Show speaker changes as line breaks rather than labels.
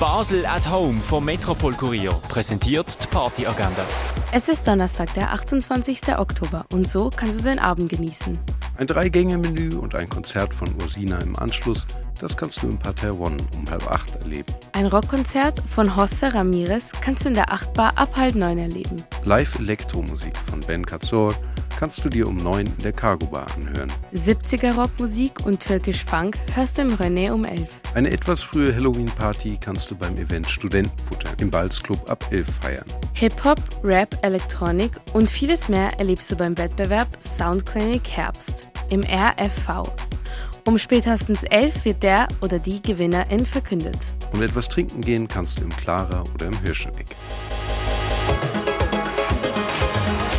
Basel at Home vom Metropol Kurier präsentiert die Partyagenda.
Es ist Donnerstag, der 28. Oktober und so kannst du deinen Abend genießen.
Ein Drei-Gänge-Menü und ein Konzert von Ursina im Anschluss, das kannst du im Parterre One um halb acht erleben.
Ein Rockkonzert von José Ramirez kannst du in der Achtbar ab halb neun erleben.
Live-Elektromusik von Ben Katzor kannst du dir um neun in der Cargo Bar anhören.
70er Rockmusik und türkisch Funk hörst du im René um 11.
Eine etwas frühe Halloween-Party kannst du beim Event Studentenfutter im Balzclub ab 11 feiern.
Hip-Hop, Rap, Elektronik und vieles mehr erlebst du beim Wettbewerb Soundclinic Herbst im RFV. Um spätestens 11 wird der oder die Gewinnerin verkündet.
Und etwas trinken gehen kannst du im Clara oder im Hirschenegg.